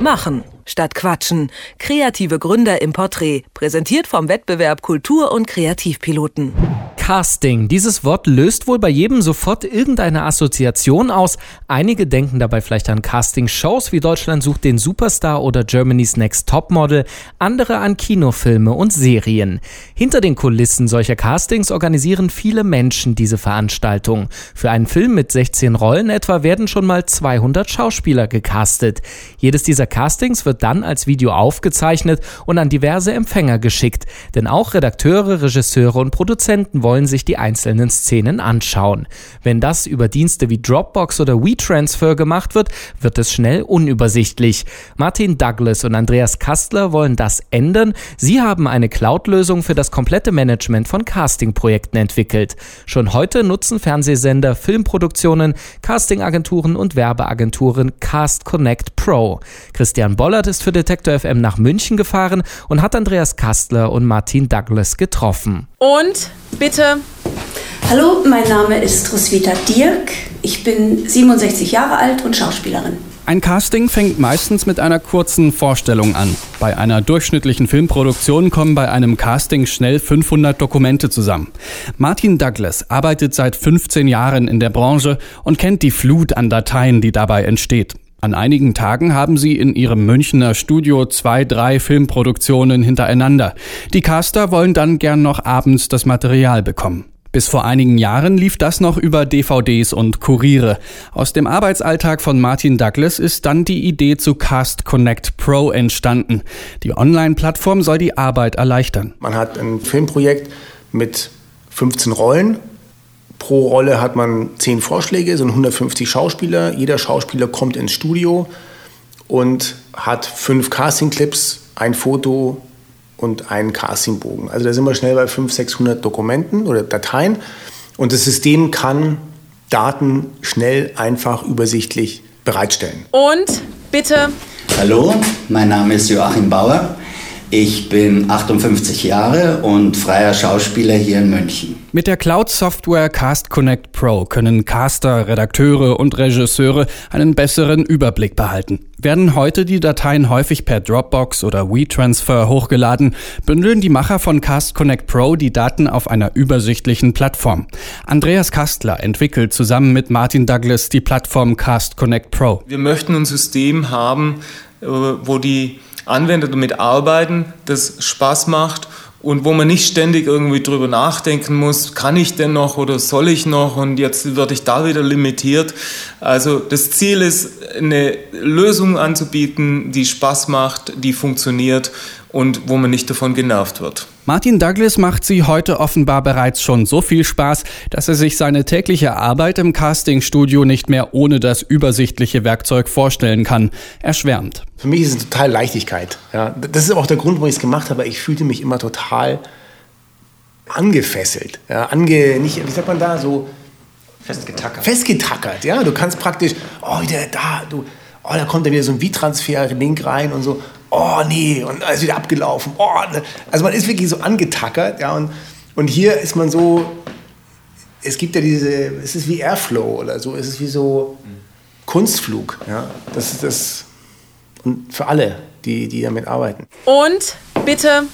Machen statt Quatschen. Kreative Gründer im Porträt. Präsentiert vom Wettbewerb Kultur- und Kreativpiloten. Casting. Dieses Wort löst wohl bei jedem sofort irgendeine Assoziation aus. Einige denken dabei vielleicht an Casting-Shows wie Deutschland sucht den Superstar oder Germany's Next Topmodel, andere an Kinofilme und Serien. Hinter den Kulissen solcher Castings organisieren viele Menschen diese Veranstaltung. Für einen Film mit 16 Rollen etwa werden schon mal 200 Schauspieler gecastet. Jedes dieser Castings wird dann als Video aufgezeichnet und an diverse Empfänger geschickt. Denn auch Redakteure, Regisseure und Produzenten wollen sich die einzelnen Szenen anschauen. Wenn das über Dienste wie Dropbox oder WeTransfer gemacht wird, wird es schnell unübersichtlich. Martin Douglas und Andreas Kastler wollen das ändern. Sie haben eine Cloud-Lösung für das komplette Management von Casting-Projekten entwickelt. Schon heute nutzen Fernsehsender, Filmproduktionen, Castingagenturen und Werbeagenturen Cast Connect Pro. Christian Bollert ist für Detektor FM nach München gefahren und hat Andreas Kastler und Martin Douglas getroffen. Und bitte. Hallo, mein Name ist Roswitha Dirk. Ich bin 67 Jahre alt und Schauspielerin. Ein Casting fängt meistens mit einer kurzen Vorstellung an. Bei einer durchschnittlichen Filmproduktion kommen bei einem Casting schnell 500 Dokumente zusammen. Martin Douglas arbeitet seit 15 Jahren in der Branche und kennt die Flut an Dateien, die dabei entsteht. An einigen Tagen haben sie in ihrem Münchner Studio zwei, drei Filmproduktionen hintereinander. Die Caster wollen dann gern noch abends das Material bekommen. Bis vor einigen Jahren lief das noch über DVDs und Kuriere. Aus dem Arbeitsalltag von Martin Douglas ist dann die Idee zu Cast Connect Pro entstanden. Die Online-Plattform soll die Arbeit erleichtern. Man hat ein Filmprojekt mit 15 Rollen Pro Rolle hat man zehn Vorschläge, sind 150 Schauspieler. Jeder Schauspieler kommt ins Studio und hat fünf Casting-Clips, ein Foto und einen Castingbogen. Also da sind wir schnell bei 500, 600 Dokumenten oder Dateien. Und das System kann Daten schnell, einfach, übersichtlich bereitstellen. Und bitte. Hallo, mein Name ist Joachim Bauer. Ich bin 58 Jahre und freier Schauspieler hier in München. Mit der Cloud-Software Cast Connect Pro können Caster, Redakteure und Regisseure einen besseren Überblick behalten. Werden heute die Dateien häufig per Dropbox oder WeTransfer hochgeladen, bündeln die Macher von Cast Connect Pro die Daten auf einer übersichtlichen Plattform. Andreas Kastler entwickelt zusammen mit Martin Douglas die Plattform Cast Connect Pro. Wir möchten ein System haben, äh, wo die Anwender damit arbeiten, das Spaß macht und wo man nicht ständig irgendwie drüber nachdenken muss, kann ich denn noch oder soll ich noch und jetzt werde ich da wieder limitiert. Also das Ziel ist, eine Lösung anzubieten, die Spaß macht, die funktioniert und wo man nicht davon genervt wird. Martin Douglas macht sie heute offenbar bereits schon so viel Spaß, dass er sich seine tägliche Arbeit im Castingstudio nicht mehr ohne das übersichtliche Werkzeug vorstellen kann. Er schwärmt. Für mich ist es total Leichtigkeit. Ja, das ist auch der Grund, warum ich es gemacht habe. Ich fühlte mich immer total angefesselt. Ja, ange, nicht, wie sagt man da, so festgetackert. Festgetackert, ja. Du kannst praktisch, oh, wieder da, du, oh, da kommt dann wieder so ein V-Transfer-Link rein und so oh nee, und ist wieder abgelaufen. Oh, ne. Also man ist wirklich so angetackert, ja, und, und hier ist man so, es gibt ja diese, es ist wie Airflow oder so, es ist wie so Kunstflug, ja, das ist das, und für alle, die, die damit arbeiten. Und bitte.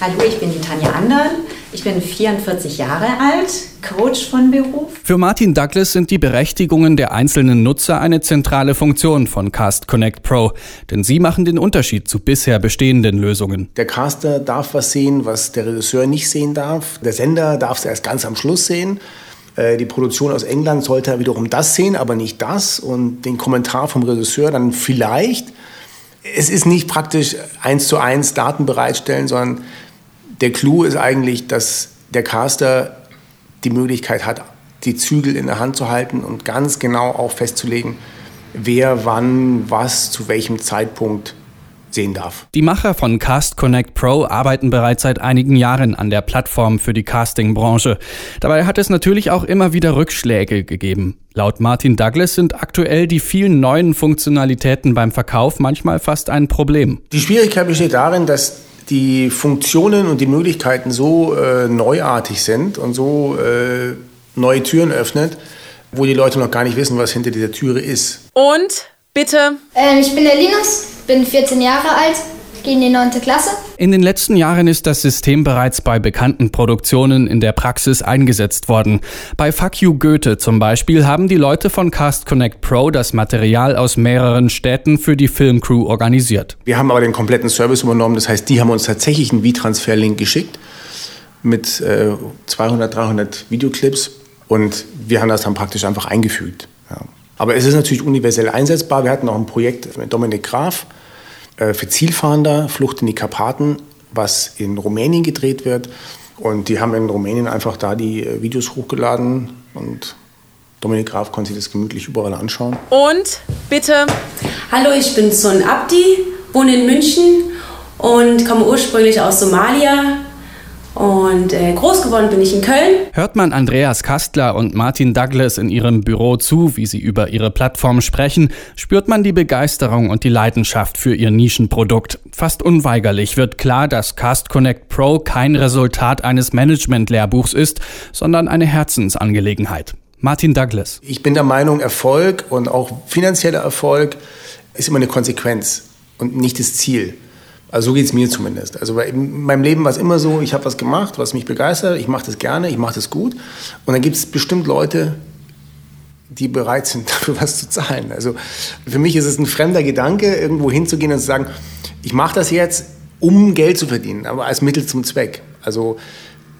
Hallo, ich bin die Tanja Andern. Ich bin 44 Jahre alt, Coach von Beruf. Für Martin Douglas sind die Berechtigungen der einzelnen Nutzer eine zentrale Funktion von Cast Connect Pro, denn sie machen den Unterschied zu bisher bestehenden Lösungen. Der Caster darf was sehen, was der Regisseur nicht sehen darf. Der Sender darf es erst ganz am Schluss sehen. Äh, die Produktion aus England sollte wiederum das sehen, aber nicht das. Und den Kommentar vom Regisseur dann vielleicht. Es ist nicht praktisch eins zu eins Daten bereitstellen, sondern der Clou ist eigentlich, dass der Caster die Möglichkeit hat, die Zügel in der Hand zu halten und ganz genau auch festzulegen, wer wann was zu welchem Zeitpunkt sehen darf. Die Macher von Cast Connect Pro arbeiten bereits seit einigen Jahren an der Plattform für die Casting-Branche. Dabei hat es natürlich auch immer wieder Rückschläge gegeben. Laut Martin Douglas sind aktuell die vielen neuen Funktionalitäten beim Verkauf manchmal fast ein Problem. Die Schwierigkeit besteht darin, dass die Funktionen und die Möglichkeiten so äh, neuartig sind und so äh, neue Türen öffnet, wo die Leute noch gar nicht wissen, was hinter dieser Türe ist. Und bitte. Ähm, ich bin der Linus, bin 14 Jahre alt, gehe in die 9. Klasse. In den letzten Jahren ist das System bereits bei bekannten Produktionen in der Praxis eingesetzt worden. Bei Fuck You Goethe zum Beispiel haben die Leute von Cast Connect Pro das Material aus mehreren Städten für die Filmcrew organisiert. Wir haben aber den kompletten Service übernommen, das heißt, die haben uns tatsächlich einen V-Transfer-Link geschickt mit äh, 200, 300 Videoclips und wir haben das dann praktisch einfach eingefügt. Ja. Aber es ist natürlich universell einsetzbar. Wir hatten noch ein Projekt mit Dominik Graf für Zielfahnder, Flucht in die Karpaten, was in Rumänien gedreht wird. Und die haben in Rumänien einfach da die äh, Videos hochgeladen und Dominik Graf konnte sich das gemütlich überall anschauen. Und bitte. Hallo, ich bin Son Abdi, wohne in München und komme ursprünglich aus Somalia. Und äh, groß geworden bin ich in Köln. Hört man Andreas Kastler und Martin Douglas in ihrem Büro zu, wie sie über ihre Plattform sprechen, spürt man die Begeisterung und die Leidenschaft für ihr Nischenprodukt. Fast unweigerlich wird klar, dass Cast Connect Pro kein Resultat eines Management-Lehrbuchs ist, sondern eine Herzensangelegenheit. Martin Douglas. Ich bin der Meinung, Erfolg und auch finanzieller Erfolg ist immer eine Konsequenz und nicht das Ziel. Also so geht es mir zumindest. Also in meinem Leben war es immer so, ich habe was gemacht, was mich begeistert, ich mache das gerne, ich mache das gut. Und dann gibt es bestimmt Leute, die bereit sind, dafür was zu zahlen. Also für mich ist es ein fremder Gedanke, irgendwo hinzugehen und zu sagen, ich mache das jetzt, um Geld zu verdienen, aber als Mittel zum Zweck. Also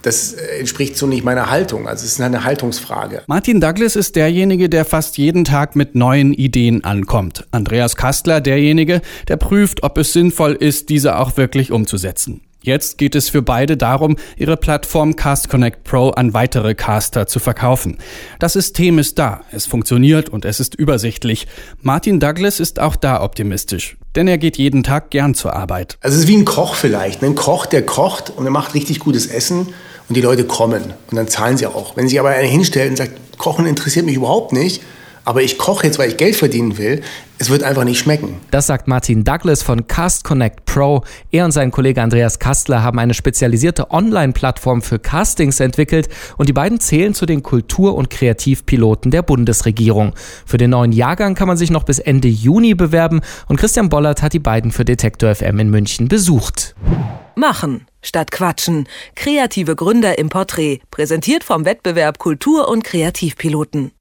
das entspricht so nicht meiner Haltung. Also es ist eine Haltungsfrage. Martin Douglas ist derjenige, der fast jeden Tag mit neuen Ideen ankommt. Andreas Kastler derjenige, der prüft, ob es sinnvoll ist, diese auch wirklich umzusetzen. Jetzt geht es für beide darum, ihre Plattform Cast Connect Pro an weitere Caster zu verkaufen. Das System ist da, es funktioniert und es ist übersichtlich. Martin Douglas ist auch da optimistisch, denn er geht jeden Tag gern zur Arbeit. Also es ist wie ein Koch vielleicht, ein Koch, der kocht und er macht richtig gutes Essen und die Leute kommen und dann zahlen sie auch. Wenn sich aber einer hinstellt und sagt, Kochen interessiert mich überhaupt nicht, aber ich koche jetzt, weil ich Geld verdienen will, es wird einfach nicht schmecken. Das sagt Martin Douglas von Cast Connect Pro. Er und sein Kollege Andreas Kastler haben eine spezialisierte Online-Plattform für Castings entwickelt und die beiden zählen zu den Kultur- und Kreativpiloten der Bundesregierung. Für den neuen Jahrgang kann man sich noch bis Ende Juni bewerben und Christian Bollert hat die beiden für Detektor FM in München besucht. Machen statt Quatschen. Kreative Gründer im Porträt. Präsentiert vom Wettbewerb Kultur- und Kreativpiloten.